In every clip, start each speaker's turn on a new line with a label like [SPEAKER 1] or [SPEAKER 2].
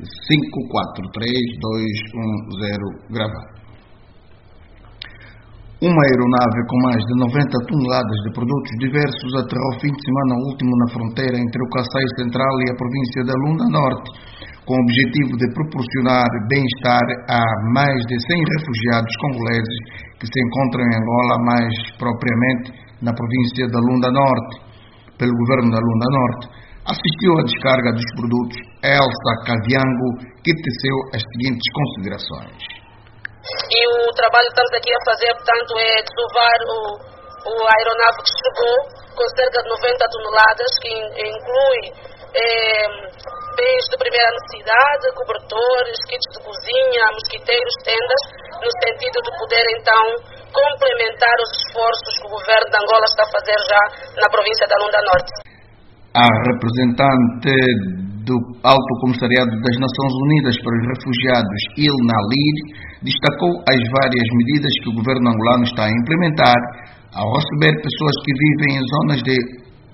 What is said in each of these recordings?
[SPEAKER 1] 543210 gravar. Uma aeronave com mais de 90 toneladas de produtos diversos aterrou fim de semana último na fronteira entre o Kassai Central e a província da Lunda Norte, com o objetivo de proporcionar bem-estar a mais de 100 refugiados congoleses que se encontram em Angola, mais propriamente na província da Lunda Norte. Pelo governo da Lunda Norte, assistiu à descarga dos produtos Elsa Caviango, que teceu as seguintes considerações.
[SPEAKER 2] E o trabalho que estamos aqui a fazer, portanto, é desovar o, o aeronave que chegou com cerca de 90 toneladas, que inclui é, bens de primeira necessidade, cobertores, kits de cozinha, mosquiteiros, tendas, no sentido de poder então complementar os esforços que o governo de Angola está a fazer já na província da Lunda Norte.
[SPEAKER 1] A representante do Alto Comissariado das Nações Unidas para os Refugiados, Ilna Lid, destacou as várias medidas que o governo angolano está a implementar ao receber pessoas que vivem em zonas de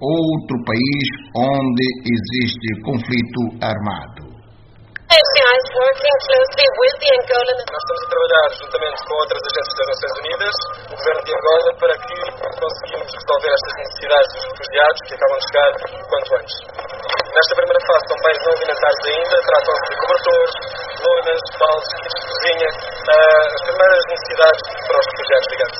[SPEAKER 1] outro país onde existe conflito armado.
[SPEAKER 3] Nós estamos a trabalhar juntamente com outras agências das Nações Unidas, o governo de Angola, para que conseguimos resolver estas necessidades dos refugiados que acabam de chegar o quanto antes. Nesta primeira fase são bens não alimentares ainda, tratam-se de cobertores, lonas, baldes, kits de cozinha, uh, as primeiras necessidades para os refugiados, digamos.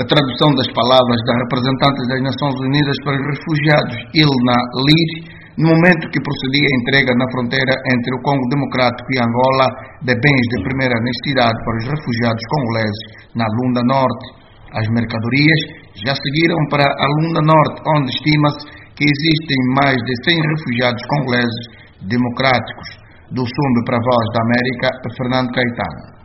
[SPEAKER 1] A tradução das palavras da representante das Nações Unidas para os Refugiados, Ilna Lir, no momento que procedia a entrega na fronteira entre o Congo Democrático e Angola de bens de primeira necessidade para os refugiados congoleses na Lunda Norte. As mercadorias já seguiram para a Lunda Norte, onde estima-se que existem mais de 100 refugiados congoleses democráticos. Do Sumbe para a Voz da América, Fernando Caetano.